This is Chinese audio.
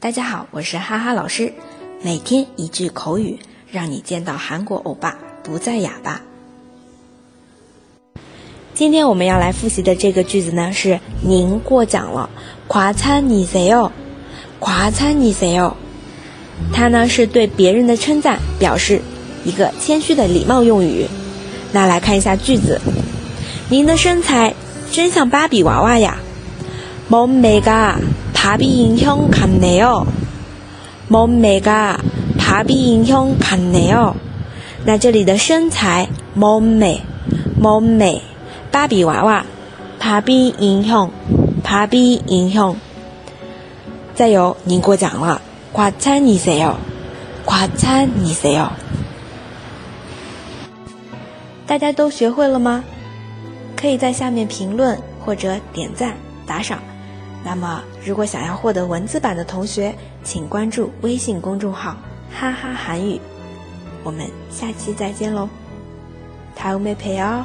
大家好，我是哈哈老师。每天一句口语，让你见到韩国欧巴不再哑巴。今天我们要来复习的这个句子呢，是您过奖了，夸嚓你谁哦？夸嚓你谁哦？它呢是对别人的称赞，表示一个谦虚的礼貌用语。那来看一下句子，您的身材真像芭比娃娃呀。 몸매가바비인형같네요몸매가바비인형같네요那这里的身材몸매몸매芭比娃娃바비인형바비인형再有您过奖了과찬이세요과찬이세요大家都学会了吗？可以在下面评论或者点赞打赏。 那么，如果想要获得文字版的同学，请关注微信公众号“哈哈韩语”。我们下期再见喽，다음에봬요